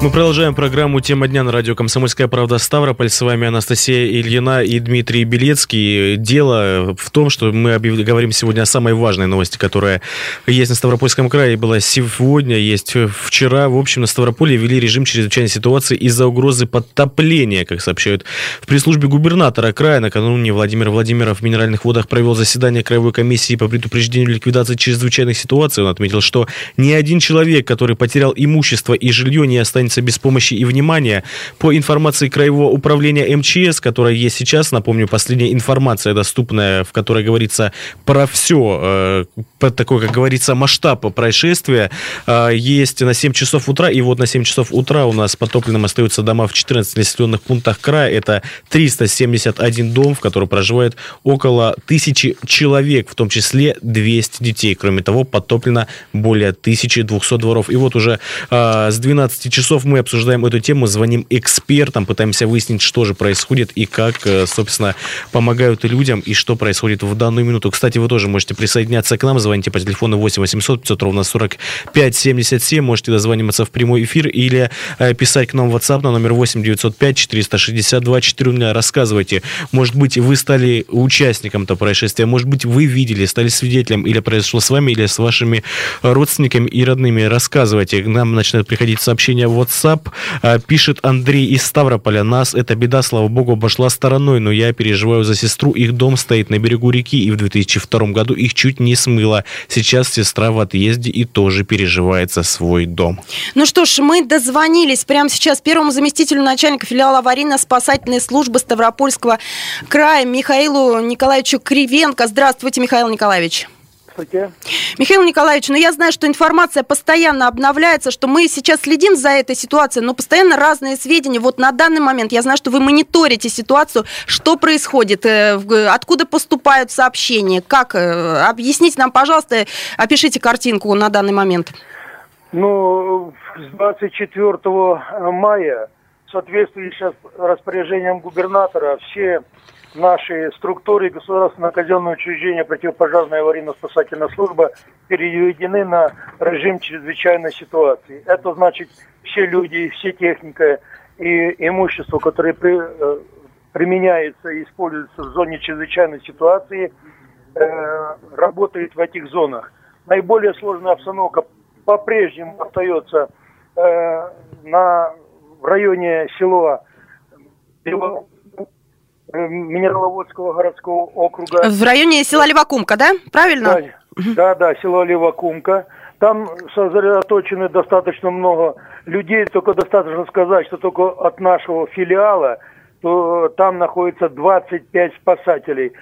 Мы продолжаем программу «Тема дня» на радио «Комсомольская правда» Ставрополь. С вами Анастасия Ильина и Дмитрий Белецкий. Дело в том, что мы говорим сегодня о самой важной новости, которая есть на Ставропольском крае. Была сегодня, есть вчера. В общем, на Ставрополье ввели режим чрезвычайной ситуации из-за угрозы подтопления, как сообщают в пресс-службе губернатора края. Накануне Владимир Владимиров в Минеральных водах провел заседание Краевой комиссии по предупреждению ликвидации чрезвычайных ситуаций. Он отметил, что ни один человек, который потерял имущество и жилье, не останется останется без помощи и внимания. По информации Краевого управления МЧС, которая есть сейчас, напомню, последняя информация доступная, в которой говорится про все, э, такой, как говорится, масштаб происшествия, э, есть на 7 часов утра, и вот на 7 часов утра у нас потопленным остаются дома в 14 населенных пунктах края. Это 371 дом, в котором проживает около тысячи человек, в том числе 200 детей. Кроме того, потоплено более 1200 дворов. И вот уже э, с 12 часов часов мы обсуждаем эту тему, звоним экспертам, пытаемся выяснить, что же происходит и как, э, собственно, помогают людям и что происходит в данную минуту. Кстати, вы тоже можете присоединяться к нам, звоните по телефону 8 800 500 ровно 45 77, можете дозваниваться в прямой эфир или э, писать к нам в WhatsApp на номер 8 905 462 4. Рассказывайте, может быть, вы стали участником этого происшествия, может быть, вы видели, стали свидетелем или произошло с вами, или с вашими родственниками и родными. Рассказывайте, к нам начинают приходить сообщения в WhatsApp. А, пишет Андрей из Ставрополя. Нас эта беда, слава богу, обошла стороной, но я переживаю за сестру. Их дом стоит на берегу реки, и в 2002 году их чуть не смыло. Сейчас сестра в отъезде и тоже переживает за свой дом. Ну что ж, мы дозвонились прямо сейчас первому заместителю начальника филиала аварийно-спасательной службы Ставропольского края Михаилу Николаевичу Кривенко. Здравствуйте, Михаил Николаевич. Здравствуйте. Михаил Николаевич, ну я знаю, что информация постоянно обновляется, что мы сейчас следим за этой ситуацией, но постоянно разные сведения. Вот на данный момент я знаю, что вы мониторите ситуацию, что происходит, э, откуда поступают сообщения, как. Э, объясните нам, пожалуйста, опишите картинку на данный момент. Ну, с 24 мая, в соответствии с распоряжением губернатора, все наши структуры государственного казенного учреждения противопожарная аварийно-спасательная служба переведены на режим чрезвычайной ситуации. Это значит, все люди, все техника и имущество, которое при, э, применяется и используется в зоне чрезвычайной ситуации, э, работает в этих зонах. Наиболее сложная обстановка по-прежнему остается э, на, в районе села Минераловодского городского округа. В районе села Левакумка, да? Правильно? Да, да, да село Левакумка. Там сосредоточено достаточно много людей, только достаточно сказать, что только от нашего филиала то там находится 25 спасателей,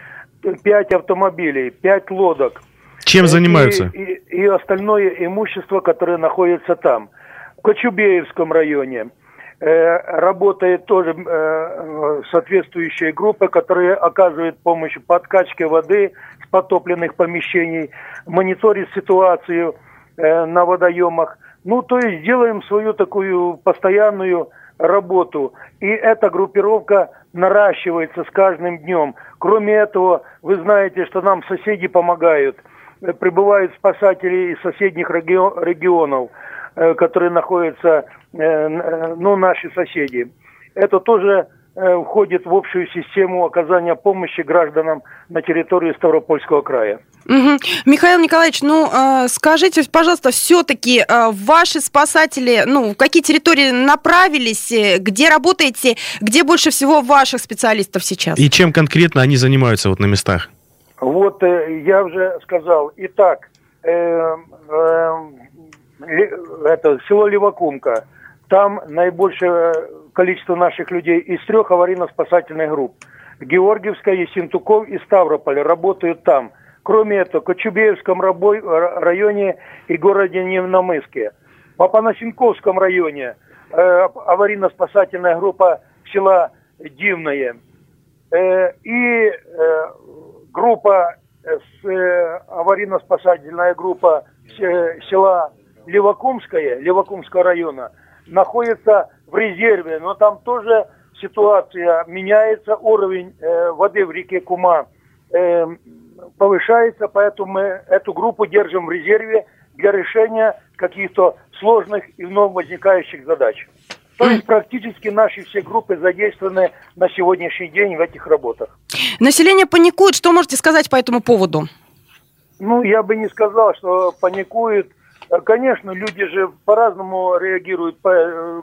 5 автомобилей, 5 лодок. Чем занимаются? И, и, и остальное имущество, которое находится там. В Кочубеевском районе – Э, работает тоже э, соответствующая группа, которая оказывает помощь по откачке воды с потопленных помещений, мониторит ситуацию э, на водоемах. Ну, то есть делаем свою такую постоянную работу. И эта группировка наращивается с каждым днем. Кроме этого, вы знаете, что нам соседи помогают. Прибывают спасатели из соседних регионов. Э, которые находятся, э, э, ну, наши соседи. Это тоже входит в общую систему оказания помощи гражданам на территории Ставропольского края. Угу. Михаил Николаевич, ну скажите, пожалуйста, все-таки ваши спасатели, ну, в какие территории направились, где работаете, где больше всего ваших специалистов сейчас? И чем конкретно они занимаются вот на местах? Вот я уже сказал. Итак, э, э, это село Левакумка. Там наибольшее количество наших людей из трех аварийно-спасательных групп. Георгиевская, Есентуков и Ставрополь работают там. Кроме этого, в Кочубеевском районе и городе Невномыске. В Апанасенковском районе э, аварийно-спасательная группа села Дивное. Э, и э, группа, э, э, аварийно-спасательная группа села Левакумская, Левакумского района, находится в резерве, но там тоже ситуация меняется, уровень э, воды в реке Кума э, повышается, поэтому мы эту группу держим в резерве для решения каких-то сложных и вновь возникающих задач. То есть практически наши все группы задействованы на сегодняшний день в этих работах. Население паникует. Что можете сказать по этому поводу? Ну, я бы не сказал, что паникует. Конечно, люди же по-разному реагируют.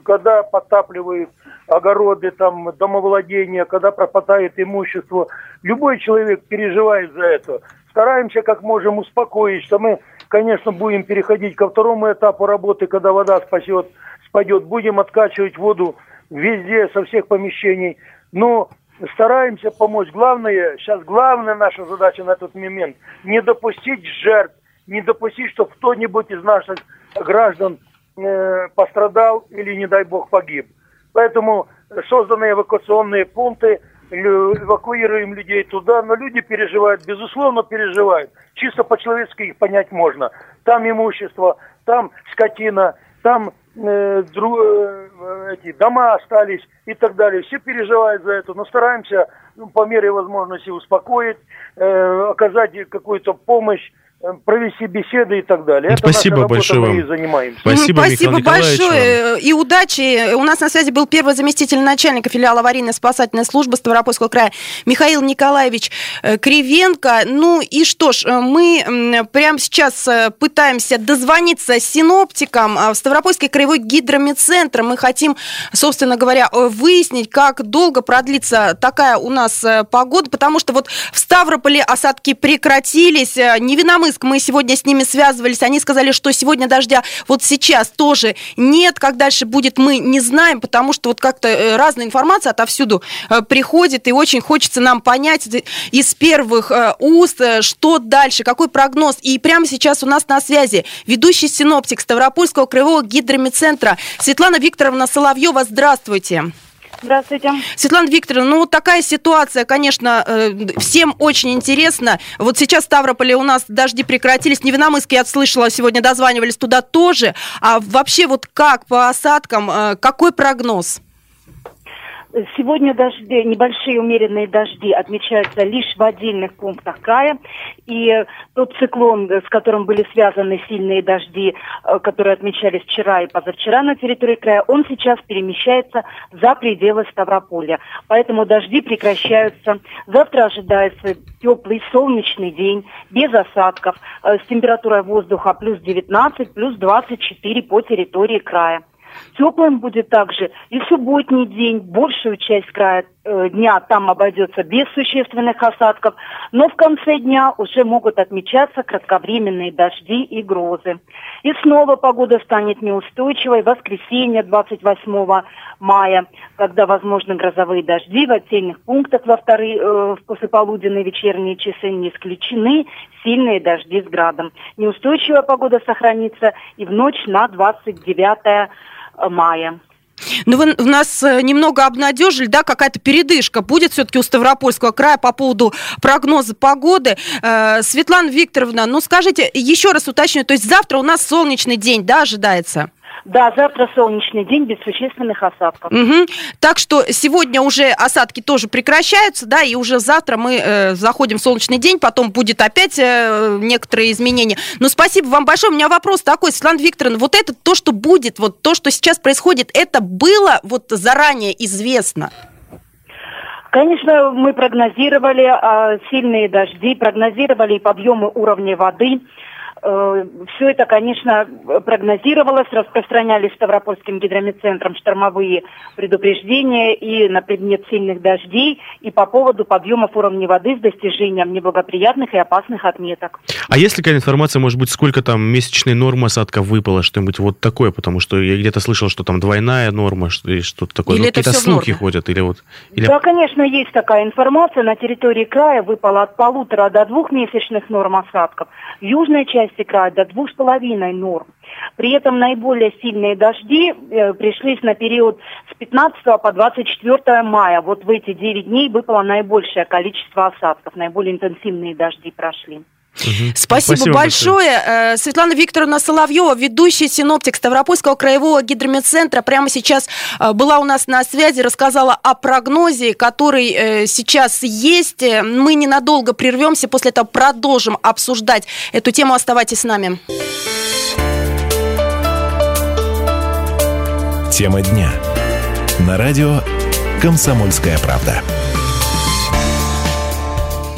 Когда потапливают огороды, там, домовладения, когда пропадает имущество. Любой человек переживает за это. Стараемся как можем успокоить, что мы, конечно, будем переходить ко второму этапу работы, когда вода спасет пойдет, будем откачивать воду везде, со всех помещений. Но стараемся помочь. Главное, сейчас главная наша задача на этот момент, не допустить жертв, не допустить, чтобы кто-нибудь из наших граждан э, пострадал или, не дай бог, погиб. Поэтому созданы эвакуационные пункты, эвакуируем людей туда, но люди переживают, безусловно, переживают. Чисто по-человечески их понять можно. Там имущество, там скотина, там э, дру, э, эти дома остались и так далее. Все переживают за это, но стараемся ну, по мере возможности успокоить, э, оказать какую-то помощь провести беседы и так далее. Это Спасибо наша большое работа, мы и занимаемся. Спасибо, Спасибо большое. И удачи. У нас на связи был первый заместитель начальника филиала аварийной спасательной службы Ставропольского края Михаил Николаевич э, Кривенко. Ну и что ж, э, мы прямо сейчас пытаемся дозвониться синоптикам в Ставропольский краевой гидромедцентр. Мы хотим, собственно говоря, выяснить, как долго продлится такая у нас погода, потому что вот в Ставрополе осадки прекратились. Невиномыск Новосибирск, мы сегодня с ними связывались, они сказали, что сегодня дождя вот сейчас тоже нет, как дальше будет, мы не знаем, потому что вот как-то э, разная информация отовсюду э, приходит, и очень хочется нам понять из первых э, уст, что дальше, какой прогноз. И прямо сейчас у нас на связи ведущий синоптик Ставропольского краевого гидромедцентра Светлана Викторовна Соловьева. Здравствуйте. Здравствуйте. Светлана Викторовна, ну вот такая ситуация, конечно, э, всем очень интересно. Вот сейчас в Ставрополе у нас дожди прекратились, Невиномыск, я слышала, сегодня дозванивались туда тоже. А вообще вот как по осадкам, э, какой прогноз? Сегодня дожди, небольшие умеренные дожди отмечаются лишь в отдельных пунктах края. И тот циклон, с которым были связаны сильные дожди, э, которые отмечались вчера и позавчера на территории края, он сейчас перемещается за пределы Ставрополя. Поэтому дожди прекращаются. Завтра ожидается теплый солнечный день, без осадков, э, с температурой воздуха плюс 19, плюс 24 по территории края. Теплым будет также и субботний день. Большую часть края э, дня там обойдется без существенных осадков, но в конце дня уже могут отмечаться кратковременные дожди и грозы. И снова погода станет неустойчивой. Воскресенье 28 мая, когда возможны грозовые дожди в отдельных пунктах во вторые, э, в послеполуденные вечерние часы не исключены сильные дожди с градом. Неустойчивая погода сохранится и в ночь на 29 мая. Ну, вы нас э, немного обнадежили, да, какая-то передышка будет все-таки у Ставропольского края по поводу прогноза погоды. Э, Светлана Викторовна, ну скажите, еще раз уточню, то есть завтра у нас солнечный день, да, ожидается? Да, завтра солнечный день без существенных осадков. Угу. Так что сегодня уже осадки тоже прекращаются, да, и уже завтра мы э, заходим в солнечный день, потом будет опять э, некоторые изменения. Но спасибо вам большое. У меня вопрос такой, Светлана Викторовна, вот это то, что будет, вот то, что сейчас происходит, это было вот заранее известно? Конечно, мы прогнозировали э, сильные дожди, прогнозировали подъемы уровня воды. Э, Все это, конечно, прогнозировалось, распространялись Ставропольским гидромедцентром штормовые предупреждения и на предмет сильных дождей, и по поводу подъемов уровня воды с достижением неблагоприятных и опасных отметок. А есть ли какая информация, может быть, сколько там месячной нормы осадков выпало, что-нибудь вот такое? Потому что я где-то слышал, что там двойная норма, что-то такое. Или ну, какие-то слухи ходят? Или вот, или... Да, конечно, есть такая информация. На территории края выпало от полутора до двух месячных норм осадков. В южной края до двух с половиной норм. При этом наиболее сильные дожди э, пришлись на период с 15 по 24 мая. Вот в эти 9 дней выпало наибольшее количество осадков, наиболее интенсивные дожди прошли. Угу. Спасибо, Спасибо большое. большое. Э, Светлана Викторовна Соловьева, ведущий синоптик Ставропольского краевого гидрометцентра, прямо сейчас э, была у нас на связи, рассказала о прогнозе, который э, сейчас есть. Мы ненадолго прервемся, после этого продолжим обсуждать эту тему. Оставайтесь с нами. Тема дня. На радио «Комсомольская правда».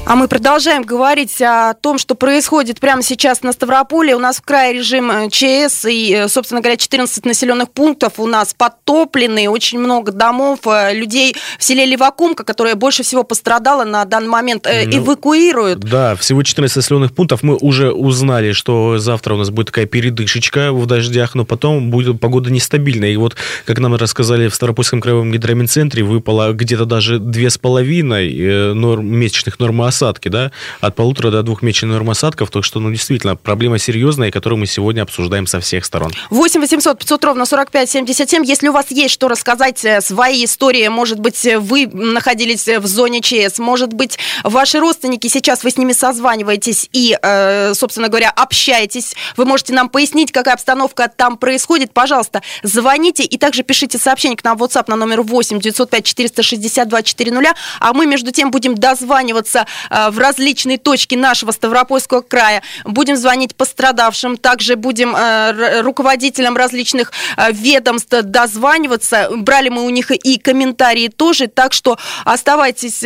А мы продолжаем говорить о том, что происходит прямо сейчас на Ставрополе. У нас в крае режим э, ЧС и, э, собственно говоря, 14 населенных пунктов у нас подтоплены. Очень много домов, э, людей в селе Левакумка, которое больше всего пострадало на данный момент, ну, эвакуируют. Да, всего 14 населенных пунктов. Мы уже узнали, что завтра у нас будет такая передышечка в дождях, но потом будет погода нестабильная. И вот, как нам рассказали в Ставропольском краевом гидрометцентре, выпало где-то даже 2,5 норм, месячных нормы осадки, да, от полутора до двух месячных норм осадков, так что, ну, действительно, проблема серьезная, которую мы сегодня обсуждаем со всех сторон. 8 800 500 ровно 45 77. Если у вас есть что рассказать, э, свои истории, может быть, вы находились в зоне ЧС, может быть, ваши родственники, сейчас вы с ними созваниваетесь и, э, собственно говоря, общаетесь, вы можете нам пояснить, какая обстановка там происходит, пожалуйста, звоните и также пишите сообщение к нам в WhatsApp на номер 8 905 462 400, а мы, между тем, будем дозваниваться Э, в различные точки нашего Ставропольского края. Будем звонить пострадавшим, также будем э, руководителям различных э, ведомств дозваниваться. Брали мы у них и комментарии тоже, так что оставайтесь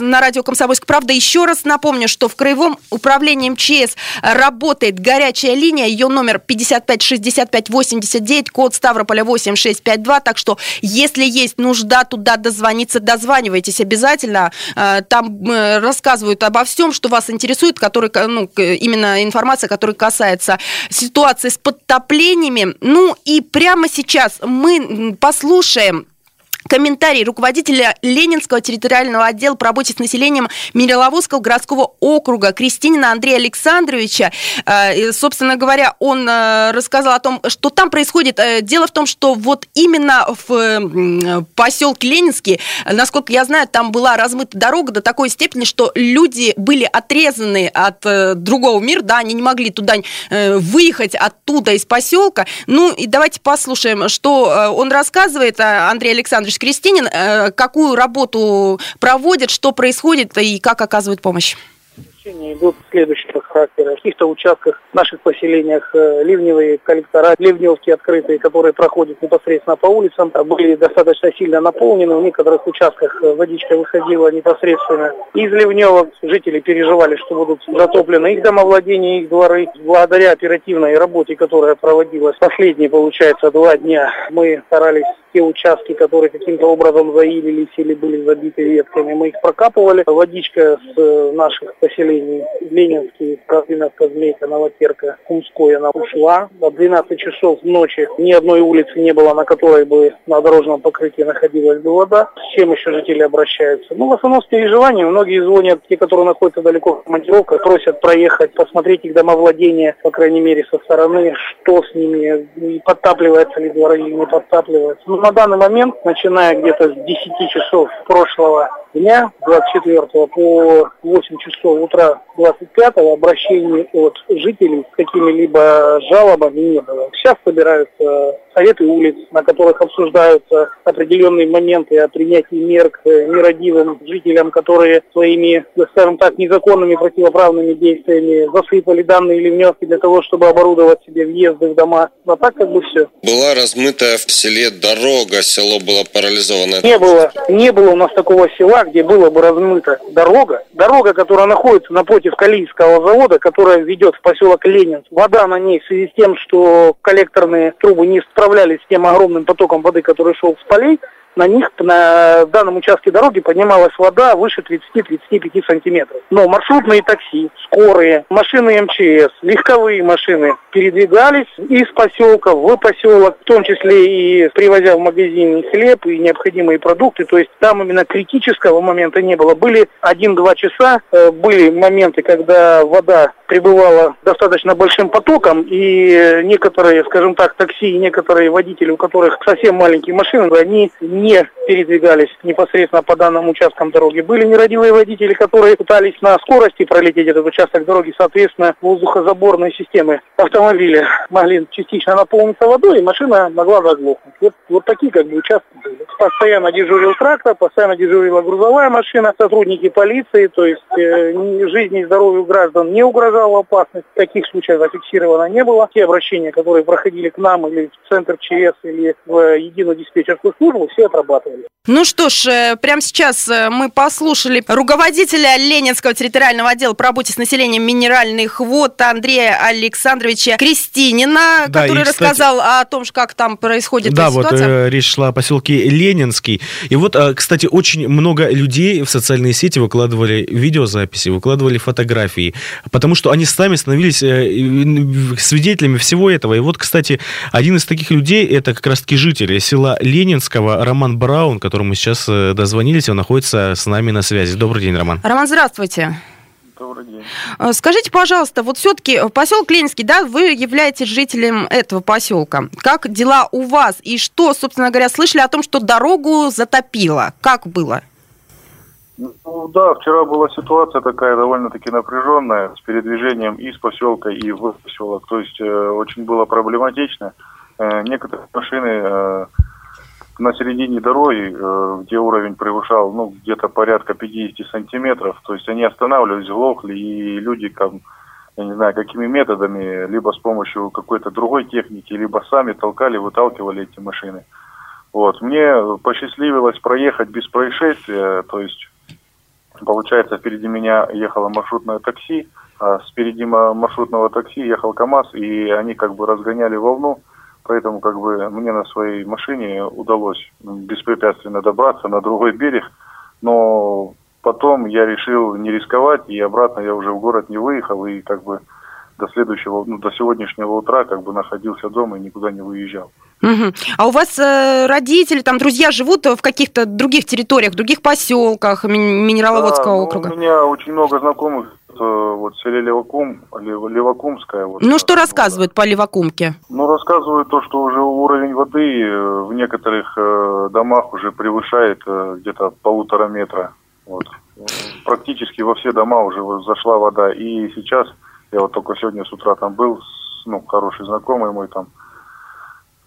на радио «Комсомольская правда». Еще раз напомню, что в Краевом управлении МЧС работает горячая линия, ее номер 55 65 89, код Ставрополя 8652, так что если есть нужда туда дозвониться, дозванивайтесь обязательно. Там рассказывают рассказывают обо всем, что вас интересует, который, ну, именно информация, которая касается ситуации с подтоплениями. Ну и прямо сейчас мы послушаем комментарий руководителя Ленинского территориального отдела по работе с населением Мириловодского городского округа Кристинина Андрея Александровича. Э, собственно говоря, он э, рассказал о том, что там происходит. Э, дело в том, что вот именно в поселке Ленинский, насколько я знаю, там была размыта дорога до такой степени, что люди были отрезаны от другого мира, да, они не могли туда выехать оттуда из поселка. Ну и давайте послушаем, что он рассказывает, Андрей Александрович, Александрович Кристинин, э, какую работу проводит, что происходит и как оказывают помощь? идут следующего характера. В каких-то участках в наших поселениях э, ливневые коллектора, ливневки открытые, которые проходят непосредственно по улицам, были достаточно сильно наполнены. В некоторых участках э, водичка выходила непосредственно из ливневок. Жители переживали, что будут затоплены их домовладения, их дворы. Благодаря оперативной работе, которая проводилась последние, получается, два дня, мы старались те участки, которые каким-то образом заилились или были забиты ветками, мы их прокапывали. Водичка с э, наших поселений Ленинский, Козлиновка, Змейка, Новотерка, Кумской, она ушла. До 12 часов ночи ни одной улицы не было, на которой бы на дорожном покрытии находилась бы вода. С чем еще жители обращаются? Ну, в основном с переживанием. Многие звонят, те, которые находятся далеко в командировках, просят проехать, посмотреть их домовладение, по крайней мере, со стороны, что с ними, и подтапливается ли дворы или не подтапливается. Ну, на данный момент, начиная где-то с 10 часов прошлого дня, 24 по 8 часов утра 25 обращений от жителей с какими-либо жалобами не было. Сейчас собираются советы улиц, на которых обсуждаются определенные моменты о принятии мер к нерадивым жителям, которые своими, скажем так, незаконными противоправными действиями засыпали данные ливневки для того, чтобы оборудовать себе въезды в дома. А так как бы все. Была размыта в селе дорога, село было парализовано. Не было, не было у нас такого села, где было бы размыта дорога. Дорога, которая находится напротив Калийского завода, которая ведет в поселок Ленин. Вода на ней в связи с тем, что коллекторные трубы не справлялись с тем огромным потоком воды, который шел с полей, на них на данном участке дороги поднималась вода выше 30-35 сантиметров. Но маршрутные такси, скорые, машины МЧС, легковые машины передвигались из поселка в поселок, в том числе и привозя в магазин хлеб и необходимые продукты. То есть там именно критического момента не было. Были 1-2 часа, э, были моменты, когда вода прибывала достаточно большим потоком, и некоторые, скажем так, такси, некоторые водители, у которых совсем маленькие машины, они не передвигались непосредственно по данным участкам дороги. Были нерадивые водители, которые пытались на скорости пролететь этот участок дороги, соответственно, воздухозаборные системы автомобиля могли частично наполниться водой, и машина могла заглохнуть. Вот, вот такие как бы участки были. Постоянно дежурил трактор, постоянно дежурила грузовая машина, сотрудники полиции, то есть э, жизни и здоровью граждан не угрожала опасность. Таких случаев зафиксировано не было. Те обращения, которые проходили к нам или в центр ЧС, или в единую диспетчерскую службу, все отрабатывали. Ну что ж, э, прямо сейчас э, мы послушали руководителя Ленинского территориального отдела по работе с населением минеральных вод Андрея Александровича Кристинина, да, который и, кстати, рассказал о том, как там происходит да, ситуация. Да, вот э, речь шла о поселке Ленинский. И вот, э, кстати, очень много людей в социальные сети выкладывали видеозаписи, выкладывали фотографии, потому что они сами становились э, свидетелями всего этого. И вот, кстати, один из таких людей, это как раз-таки житель села Ленинского, Роман Браун, которому сейчас э, дозвонились, он находится с нами на связи. Добрый день, Роман. Роман, здравствуйте. Добрый день. Э, скажите, пожалуйста, вот все-таки поселок Ленинский, да, вы являетесь жителем этого поселка. Как дела у вас? И что, собственно говоря, слышали о том, что дорогу затопило? Как было? Ну, да, вчера была ситуация такая довольно-таки напряженная с передвижением из поселка и в поселок. То есть э, очень было проблематично. Э, некоторые машины э, на середине дороги, э, где уровень превышал ну, где-то порядка 50 сантиметров, то есть они останавливались, глохли, и люди, как, я не знаю, какими методами, либо с помощью какой-то другой техники, либо сами толкали, выталкивали эти машины. Вот. Мне посчастливилось проехать без происшествия, то есть Получается, впереди меня ехало маршрутное такси, а спереди маршрутного такси ехал КАМАЗ, и они как бы разгоняли волну, поэтому как бы мне на своей машине удалось беспрепятственно добраться на другой берег, но потом я решил не рисковать, и обратно я уже в город не выехал, и как бы до следующего, ну, до сегодняшнего утра как бы находился дома и никуда не выезжал. Угу. А у вас э, родители, там друзья живут в каких-то других территориях, других поселках Минераловодского да, округа? Ну, у меня очень много знакомых э, вот в селе Левакум, Левакумская. Вот, ну, что рассказывают по Левакумке? Ну, рассказывают то, что уже уровень воды э, в некоторых э, домах уже превышает э, где-то полутора метра. Вот. Практически во все дома уже зашла вода. И сейчас, я вот только сегодня с утра там был, ну, хороший знакомый мой там,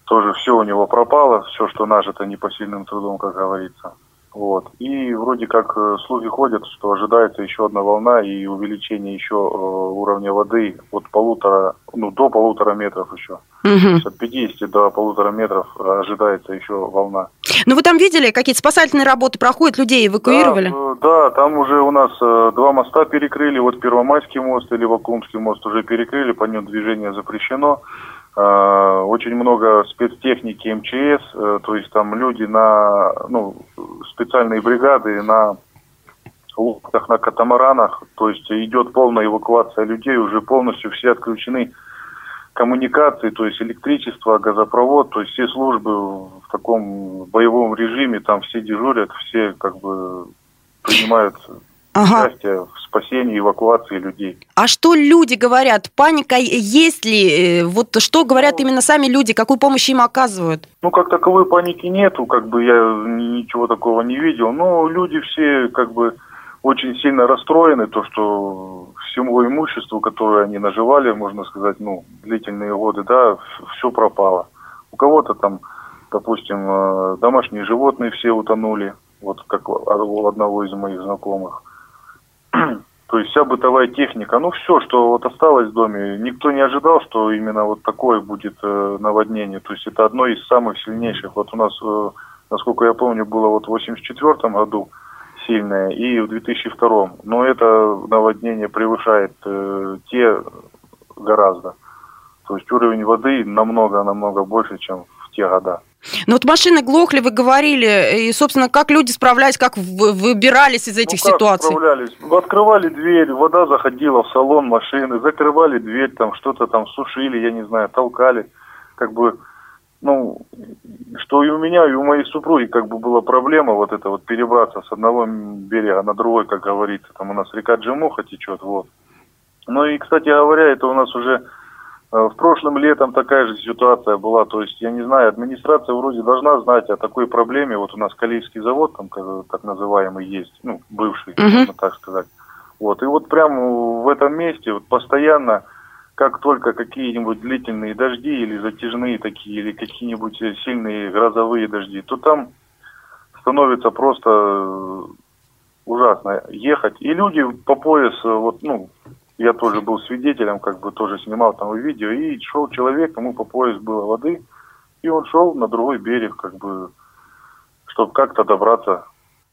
тоже все у него пропало, все, что нажито непосильным трудом, как говорится. Вот. И вроде как э, слухи ходят, что ожидается еще одна волна и увеличение еще э, уровня воды от полутора, ну, до полутора метров еще. Угу. От 50 до полутора метров ожидается еще волна. Ну, вы там видели, какие-то спасательные работы проходят, людей эвакуировали? Да, э, да, там уже у нас два моста перекрыли, вот Первомайский мост или Вакумский мост уже перекрыли, по нему движение запрещено. Э, очень много спецтехники МЧС, э, то есть там люди на, ну, специальные бригады на лодках, на катамаранах, то есть идет полная эвакуация людей, уже полностью все отключены коммуникации, то есть электричество, газопровод, то есть все службы в таком боевом режиме, там все дежурят, все как бы принимают ага. участие в спасении, эвакуации людей. А что люди говорят? Паника есть ли? Э, вот что говорят ну, именно сами люди? Какую помощь им оказывают? Ну, как таковой паники нету, как бы я ничего такого не видел. Но люди все как бы очень сильно расстроены, то, что всему имуществу, которое они наживали, можно сказать, ну, длительные годы, да, все пропало. У кого-то там, допустим, э, домашние животные все утонули, вот как у одного из моих знакомых. То есть вся бытовая техника, ну все, что вот осталось в доме, никто не ожидал, что именно вот такое будет э, наводнение. То есть это одно из самых сильнейших. Вот у нас, э, насколько я помню, было вот в 84 году сильное и в 2002. Но это наводнение превышает э, те гораздо. То есть уровень воды намного-намного больше, чем в те года. Ну вот машины глохли, вы говорили, и, собственно, как люди справлялись, как выбирались из этих ну, как ситуаций? справлялись? Открывали дверь, вода заходила в салон машины, закрывали дверь, там что-то там сушили, я не знаю, толкали. Как бы, ну, что и у меня, и у моей супруги как бы была проблема вот это вот перебраться с одного берега на другой, как говорится. Там у нас река Джимуха течет, вот. Ну и, кстати говоря, это у нас уже В прошлом летом такая же ситуация была, то есть, я не знаю, администрация вроде должна знать о такой проблеме, вот у нас Калийский завод, там, так называемый, есть, ну, бывший, uh-huh. можно так сказать. Вот, и вот прямо в этом месте вот постоянно, как только какие-нибудь длительные дожди или затяжные такие, или какие-нибудь сильные грозовые дожди, то там становится просто ужасно ехать. И люди по пояс, вот, ну, я тоже был свидетелем, как бы тоже снимал там видео, и шел человек, ему по пояс было воды, и он шел на другой берег, как бы, чтобы как-то добраться.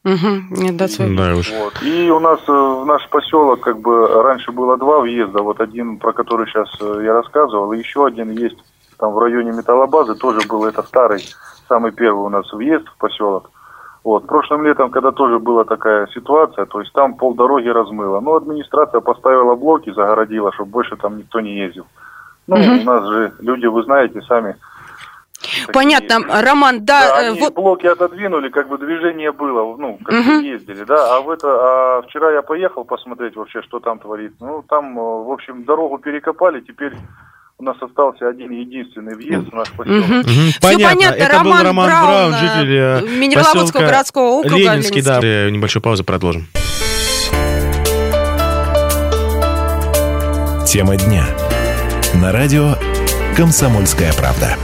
Угу, нет, да, да уж. Вот. И у нас э, в наш поселок, как бы, раньше было два въезда, вот один, про который сейчас э, я рассказывал, и еще один есть там в районе металлобазы, тоже был это старый, самый первый у нас въезд в поселок. Вот. Прошлым летом, когда тоже была такая ситуация, то есть там полдороги размыло. Ну, администрация поставила блоки, загородила, чтобы больше там никто не ездил. Ну, угу. у нас же люди, вы знаете, сами... Понятно, такие, Роман, да... да они вот... блоки отодвинули, как бы движение было, ну, как угу. ездили, да, а в это, а вчера я поехал посмотреть вообще, что там творится. Ну, там, в общем, дорогу перекопали, теперь у нас остался один единственный въезд в наш поселок. Угу. Угу. Понятно. понятно. Это Роман был Роман Браун, Браун житель э, Минераловодского городского округа. Ленинский, да. Небольшую паузу продолжим. Тема дня. На радио «Комсомольская правда».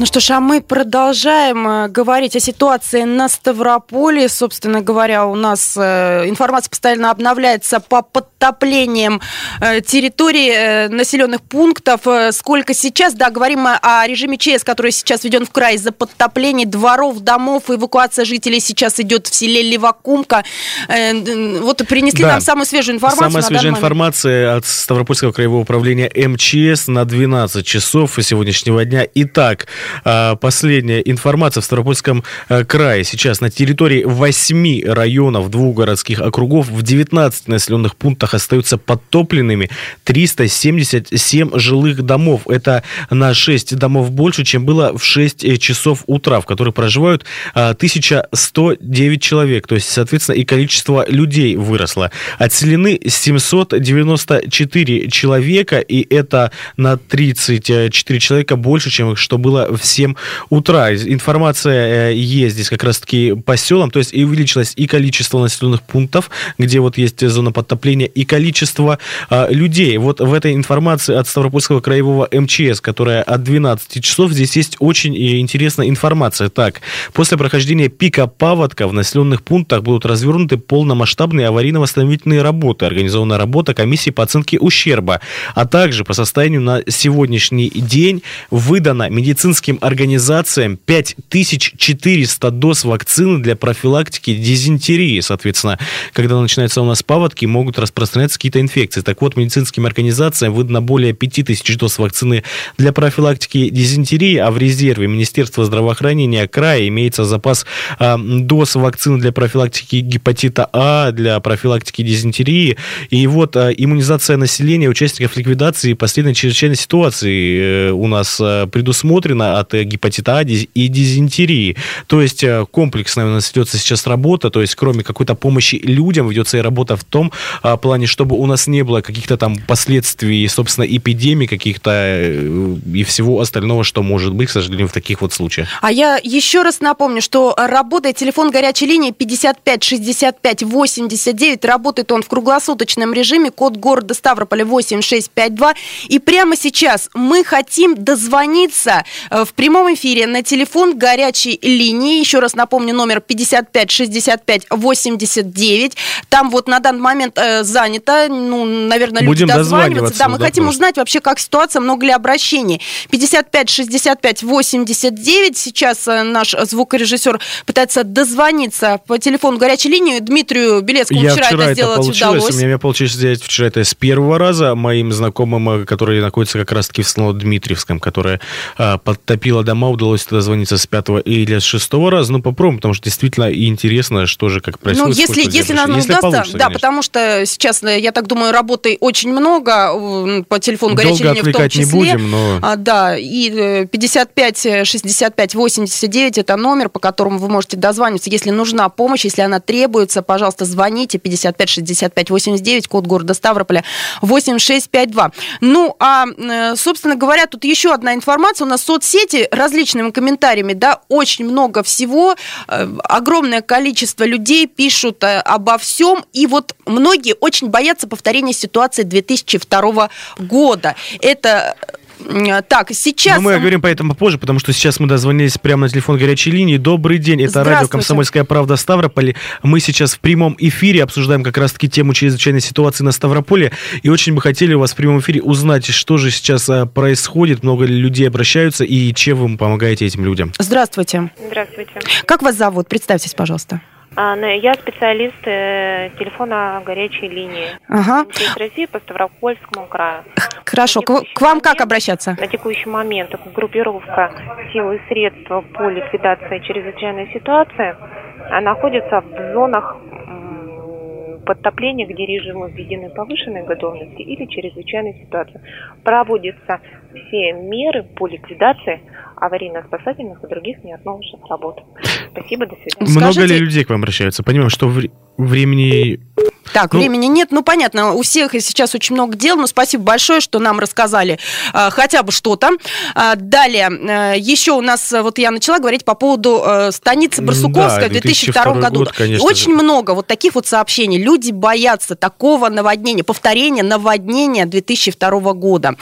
Ну что ж, а мы продолжаем э, говорить о ситуации на Ставрополе. Собственно говоря, у нас э, информация постоянно обновляется по подтоплениям э, территории населенных пунктов. Сколько сейчас, да, говорим мы о режиме ЧС, который сейчас введен в край из-за подтоплений дворов, домов. Эвакуация жителей сейчас идет в селе Левакумка. Вот принесли да. нам самую свежую информацию. Самая свежая информация от Ставропольского краевого управления МЧС на 12 часов сегодняшнего дня. Итак, последняя информация в Ставропольском э, крае. Сейчас на территории 8 районов двух городских округов в 19 населенных пунктах остаются подтопленными 377 жилых домов. Это на 6 домов больше, чем было в 6 э, часов утра, в которых проживают 1109 а, человек. То есть, соответственно, и количество людей выросло. Отселены 794 человека, и это на 34 человека больше, чем что было в 7 утра. Информация э, есть здесь как раз-таки по селам, то есть и увеличилось и количество населенных пунктов, где вот есть зона подтопления, и количество а, людей. Вот в этой информации от Ставропольского краевого МЧС, которая от 12 часов, здесь есть очень интересная информация. Так, после прохождения пика паводка в населенных пунктах будут развернуты полномасштабные аварийно-восстановительные работы, организована работа комиссии по оценке ущерба, а также по состоянию на сегодняшний день выдано медицинским медицинским организациям 5400 доз вакцины для профилактики дизентерии. Соответственно, когда начинаются у нас паводки, могут распространяться какие-то инфекции. Так вот, медицинским организациям выдано более 5000 доз вакцины для профилактики дизентерии, а в резерве Министерства здравоохранения края имеется запас э, доз вакцины для профилактики гепатита А, для профилактики дизентерии. И вот э, иммунизация населения, участников ликвидации последней чрезвычайной ситуации э, у нас э, предусмотрена от гепатита А и дизентерии. То есть э, комплексная у нас ведется сейчас работа, то есть кроме какой-то помощи людям ведется и работа в том а, плане, чтобы у нас не было каких-то там последствий, собственно, эпидемий каких-то э, и всего остального, что может быть, к сожалению, в таких вот случаях. А я еще раз напомню, что работает телефон горячей линии 55 65 89, работает он в круглосуточном режиме, код города Ставрополя 8652, и прямо сейчас мы хотим дозвониться э, в прямом эфире на телефон горячей линии. Еще раз напомню, номер 55 65 89. Там вот на данный момент э, занято. Ну, наверное, люди Будем дозваниваться. Да, мы да, хотим просто. узнать вообще, как ситуация, много ли обращений. 55 65 89. Сейчас э, наш звукорежиссер пытается дозвониться по телефону горячей линии. Дмитрию Белецкому Я вчера, вчера это сделать получилось. удалось. У меня получилось сделать вчера это с первого раза. Моим знакомым, э, которые находятся как раз-таки в Дмитриевском, которые э, под затопило дома, удалось дозвониться с пятого или с шестого раза. Ну, попробуем, потому что действительно интересно, что же, как происходит. Ну, если, если нам если удастся, да, потому что сейчас, я так думаю, работы очень много по телефону горячей линии в том числе. не будем, но... А, да, и 55 65 89 это номер, по которому вы можете дозвониться. Если нужна помощь, если она требуется, пожалуйста, звоните 55 65 89, код города Ставрополя 8652. Ну, а, э, собственно говоря, тут еще одна информация. У нас соцсети различными комментариями, да, очень много всего. Э, огромное количество людей пишут э, обо всем. И вот многие очень боятся повторения ситуации 2002 года. Это так, сейчас... Но мы говорим по этому позже, потому что сейчас мы дозвонились прямо на телефон горячей линии. Добрый день, это радио «Комсомольская правда» Ставрополь. Мы сейчас в прямом эфире обсуждаем как раз-таки тему чрезвычайной ситуации на Ставрополе. И очень бы хотели у вас в прямом эфире узнать, что же сейчас а, происходит, много ли людей обращаются и чем вы помогаете этим людям. Здравствуйте. Здравствуйте. Как вас зовут? Представьтесь, пожалуйста. А, ну, я специалист э, телефона горячей линии. Ага. Из России по Ставропольскому краю. Хорошо. К, к вам как обращаться? На текущий момент группировка сил и средств по ликвидации чрезвычайной ситуации находится в зонах подтопления, где режимы введены повышенной готовности или чрезвычайной ситуации. Проводятся все меры по ликвидации аварийно-спасательных и других неотложных работ. Спасибо, до свидания. Много Скажите... ли людей к вам обращаются? Понимаем, что времени так, ну, времени нет. Ну, понятно, у всех сейчас очень много дел, но спасибо большое, что нам рассказали а, хотя бы что-то. А, далее, а, еще у нас, вот я начала говорить по поводу а, станицы Барсуковская да, в 2002 году. Год, конечно очень же. много вот таких вот сообщений. Люди боятся такого наводнения, повторения наводнения 2002 года.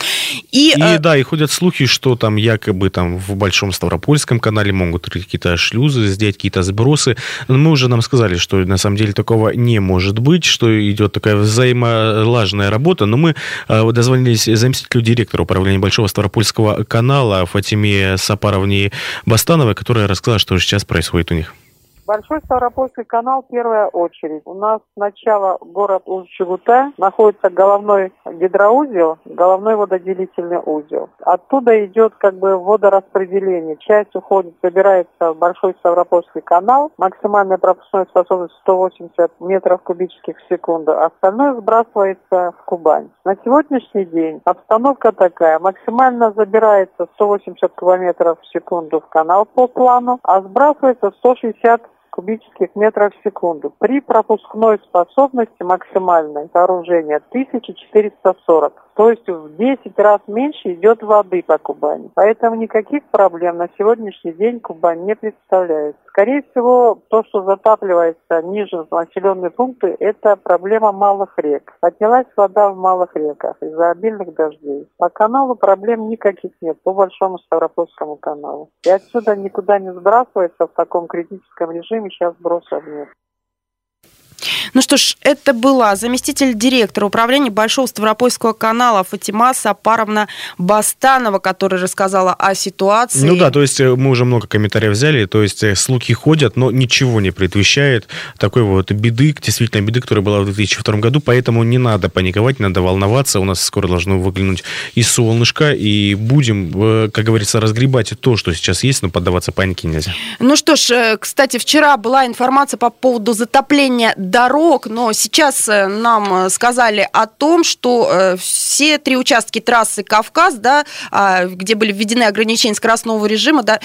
И, и а... да, и ходят слухи, что там якобы там в Большом Ставропольском канале могут какие-то шлюзы сделать, какие-то сбросы. Но мы уже нам сказали, что на самом деле такого не может быть, что идет такая взаимолажная работа, но мы э, дозвонились заместителю директора управления Большого Ставропольского канала Фатиме Сапаровне Бастановой, которая рассказала, что сейчас происходит у них. Большой Ставропольский канал, первая очередь. У нас сначала город Усть-Чугута, находится головной гидроузел, головной вододелительный узел. Оттуда идет как бы водораспределение. Часть уходит, собирается в Большой Ставропольский канал, максимальная пропускная способность 180 метров кубических в секунду, остальное сбрасывается в Кубань. На сегодняшний день обстановка такая. Максимально забирается 180 километров в секунду в канал по плану, а сбрасывается 160 кубических метров в секунду. При пропускной способности максимальной сооружения 1440. То есть в 10 раз меньше идет воды по Кубани. Поэтому никаких проблем на сегодняшний день Кубань не представляет. Скорее всего, то, что затапливается ниже населенные пункты, это проблема малых рек. Поднялась вода в малых реках из-за обильных дождей. По каналу проблем никаких нет, по Большому Ставропольскому каналу. И отсюда никуда не сбрасывается в таком критическом режиме, сейчас сбросов нет. Ну что ж, это была заместитель директора управления Большого Ставропольского канала Фатима Сапаровна Бастанова, которая рассказала о ситуации. Ну да, то есть э, мы уже много комментариев взяли, то есть э, слухи ходят, но ничего не предвещает такой вот беды, действительно беды, которая была в 2002 году, поэтому не надо паниковать, не надо волноваться, у нас скоро должно выглянуть из солнышко, и будем, э, как говорится, разгребать то, что сейчас есть, но поддаваться панике нельзя. Ну что ж, кстати, вчера была информация по поводу затопления дорог, но сейчас э, нам э, сказали о том, что э, все три участки трассы Кавказ, да, а, где были введены ограничения скоростного режима, да,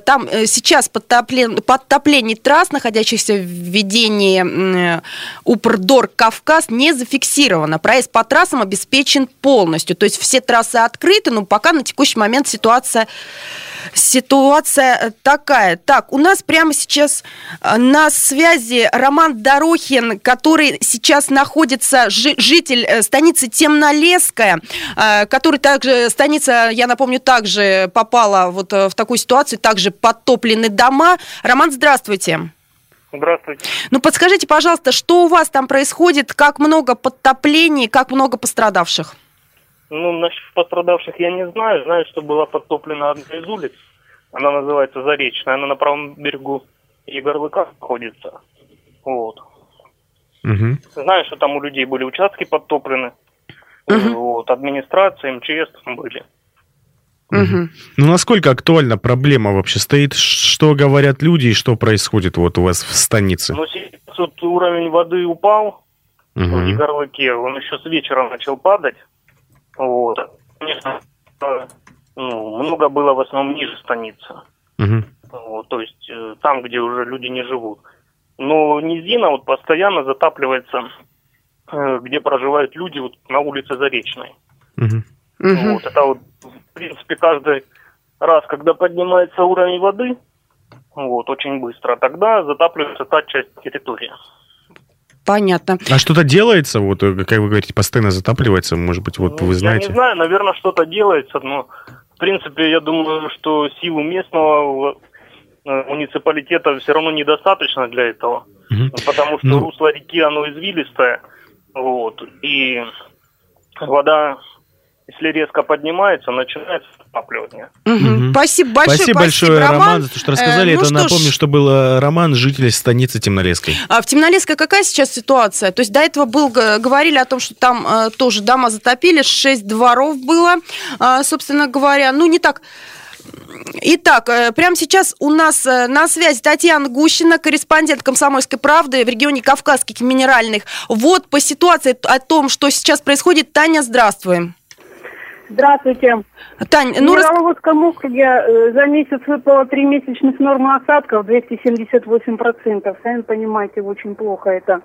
там сейчас подтопление, подтопление трасс, находящихся в ведении Упрдор Кавказ, не зафиксировано. Проезд по трассам обеспечен полностью. То есть все трассы открыты, но пока на текущий момент ситуация Ситуация такая. Так, у нас прямо сейчас на связи Роман Дорохин, который сейчас находится, житель э, станицы Темнолесская, э, который также, станица, я напомню, также попала вот в такую ситуацию, также подтоплены дома. Роман, здравствуйте. Здравствуйте. Ну, подскажите, пожалуйста, что у вас там происходит, как много подтоплений, как много пострадавших? Ну, насчет пострадавших я не знаю. Знаю, что была подтоплена одна из улиц. Она называется Заречная. Она на правом берегу Егорлыка находится. Вот. Угу. Знаю, что там у людей были участки подтоплены. Угу. Вот, администрация, МЧС там были. Угу. Ну, насколько актуальна проблема вообще стоит? Что говорят люди и что происходит вот у вас в станице? Ну, сейчас вот уровень воды упал Угу. в Егорлыке, он еще с вечера начал падать. Вот. Конечно, ну, много было в основном ниже станицы. Угу. Вот, то есть э, там, где уже люди не живут. Но низина вот постоянно затапливается, э, где проживают люди вот на улице Заречной. Угу. Мгм. Вот, это вот, в принципе, каждый раз, когда поднимается уровень воды, вот, очень быстро, тогда затапливается та часть территории. Понятно. А что-то делается? Вот, э, как вы говорите, постоянно затапливается. Может быть, вот Ну, вы Я знаете. не знаю, наверное, что-то делается, но, в принципе, я думаю, что силу местного муниципалитета все равно недостаточно для этого. Мгм. Потому что Ну. русло реки, оно извилистое, вот, и вода, если резко поднимается, начинается затапливание. Мгм. Мгм. Спасибо большое. Спасибо большое, Роман, за то, что рассказали. Э, ну Это что ж, напомню, что был э, Роман, житель станицы Темнолесской. А в Темнолесской какая сейчас ситуация? То есть до этого был, говорили о том, что там э, тоже дома затопили, шесть дворов было, а, собственно говоря. Ну, не так... Итак, э, прямо сейчас у нас э, на связи Татьяна Гущина, корреспондент «Комсомольской правды» в регионе Кавказских минеральных. Вот по ситуации о том, что сейчас происходит. Таня, здравствуй. Здравствуйте. Тань, Ну, в Мироводском округе за месяц выпало три месячных нормы осадков 278%. Сами понимаете, очень плохо это.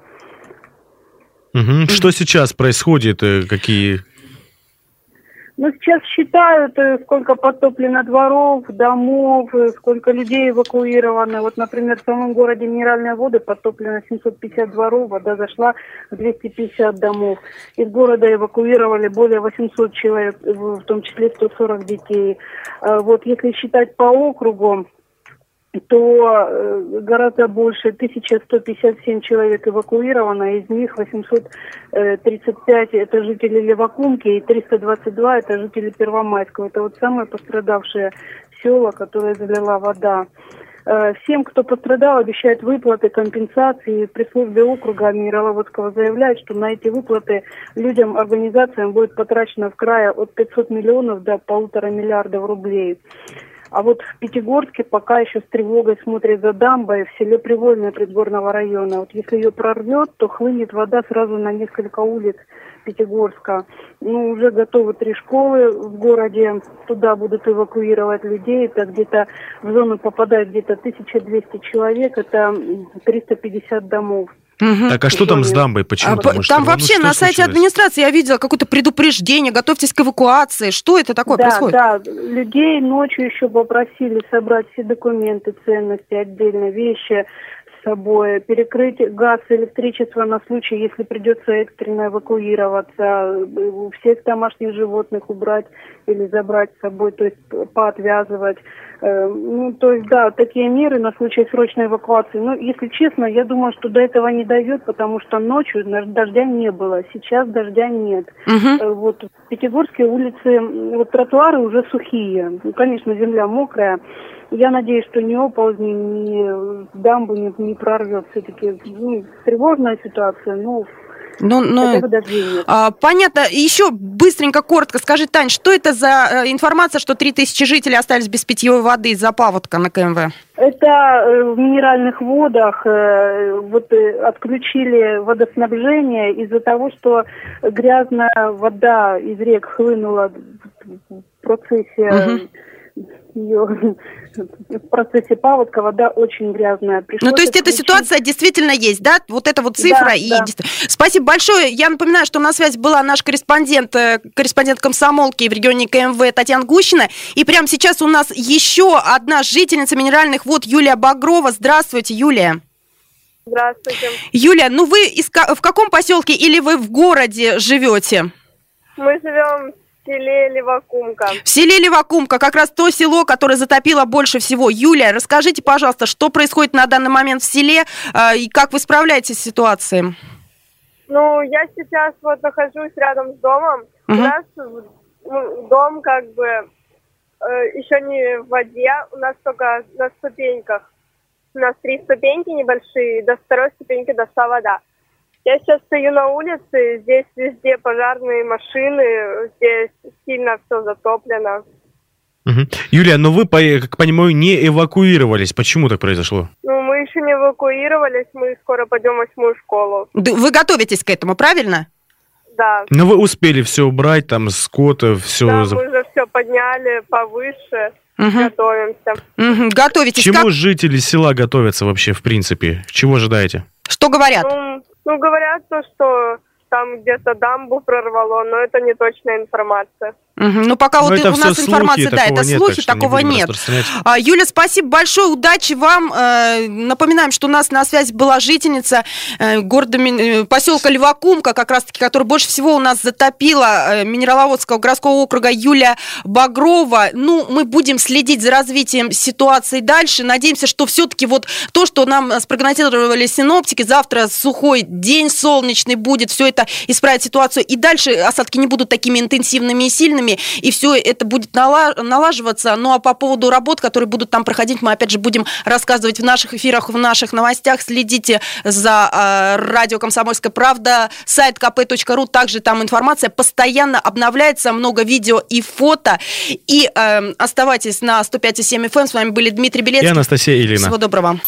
Мгм. Что сейчас происходит? Э, Какие... Ну, сейчас считают, э, сколько подтоплено дворов, домов, э, сколько людей эвакуировано. Вот, например, в самом городе Минеральные воды подтоплено 750 дворов, вода зашла в 250 домов. Из города эвакуировали более 800 человек, в том числе 140 детей. Э, Вот, если считать по округу, то э, гораздо больше, 1157 человек эвакуировано, из них 835 это жители Левакумки и 322 это жители Первомайского. Это вот самые пострадавшие села, которые залила вода. Э, Всем, кто пострадал, обещают выплаты, компенсации. При службе округа Мироводского заявляют, что на эти выплаты людям, организациям будет потрачено в крае от 500 миллионов до полутора миллиардов рублей. А вот в Пятигорске пока еще с тревогой смотрят за дамбой в селе Привольное Предгорного района. Вот если ее прорвет, то хлынет вода сразу на несколько улиц Пятигорска. Ну, уже готовы три школы в городе. Туда будут эвакуировать людей. Это где-то в зону попадает где-то 1200 человек. Это м, 350 домов. Мгм. Так, а что там с дамбой? Почему? А, может, там ну, вообще что на сайте случилось? администрации я видела какое-то предупреждение, готовьтесь к эвакуации. Что это такое да, происходит? Да, людей ночью еще попросили собрать все документы, ценности, отдельно вещи собой, перекрыть газ, электричество на случай, если придется экстренно эвакуироваться, э, всех домашних животных убрать или забрать с собой, то есть поотвязывать. Э, Ну, то есть, да, такие меры на случай срочной эвакуации. Но, если честно, я думаю, что до этого не дойдет, потому что ночью дождя не было, сейчас дождя нет. Э, Вот в Пятигорске улицы, вот тротуары уже сухие. Ну, конечно, земля мокрая. Я надеюсь, что ни оползни, ни дамбу не, не прорвет. Все-таки ну, тревожная ситуация, но Ну, ну, а, понятно. Еще быстренько, коротко скажи, Тань, что это за э, информация, что 3000 жителей остались без питьевой воды из-за паводка на КМВ? Это э, в минеральных водах э, вот отключили водоснабжение из-за того, что грязная вода из рек хлынула в процессе Мгм. Её- в процессе паводка вода очень грязная. Ну, Пришлось то есть эта ситуация действительно есть, да? Вот эта вот цифра. Да, и да. действительно- Спасибо большое. Я напоминаю, что на связи была наш корреспондент, э, корреспондент комсомолки в регионе КМВ Татьяна Гущина. И прямо сейчас у нас еще одна жительница минеральных вод Юлия Багрова. Здравствуйте, Юлия. Здравствуйте. Юлия, ну вы из в каком поселке или вы в городе живете? Мы живем в селе Левакумка. В селе Левакумка, как раз то село, которое затопило больше всего. Юлия, расскажите, пожалуйста, что происходит на данный момент в селе э, и как вы справляетесь с ситуацией? Ну, я сейчас вот нахожусь рядом с домом. У Мгм. нас ну, дом как бы э, еще не в воде, у нас только на ступеньках. У нас три ступеньки небольшие, до второй ступеньки дошла вода. Я сейчас стою на улице, здесь везде пожарные машины, здесь сильно все затоплено. Угу. Юлия, но вы, как понимаю, не эвакуировались. Почему так произошло? Ну, мы еще не эвакуировались, мы скоро пойдем в восьмую школу. Вы готовитесь к этому, правильно? Да. Но вы успели все убрать, там, скот, все... Да, мы уже все подняли повыше. Угу. Готовимся. Угу. Готовитесь. Чему как... жители села готовятся вообще, в принципе? Чего ожидаете? Что говорят? Ну, ну говорят то, что там где-то дамбу прорвало, но это не точная информация. Угу. Ну, пока но вот у нас информация, да, это нет, слухи, такого не нет. А, Юля, спасибо большое, удачи вам. Э, напоминаем, что у нас на связи была жительница э, города, э, поселка Львакумка, как раз-таки, которая больше всего у нас затопила Минераловодского городского округа Юлия Багрова. Ну, мы будем следить за развитием ситуации дальше. Надеемся, что все-таки вот то, что нам спрогнозировали синоптики, завтра сухой день солнечный будет, все это исправит ситуацию. И дальше осадки не будут такими интенсивными и сильными, регионами, и все это будет налаживаться. Ну а по поводу работ, которые будут там проходить, мы опять же будем рассказывать в наших эфирах, в наших новостях. Следите за э, радио «Комсомольская правда», сайт kp.ru, также там информация постоянно обновляется, много видео и фото. И э, оставайтесь на 105,7 FM. Эм. С вами были Дмитрий Белецкий. И Анастасия Илина. Всего доброго.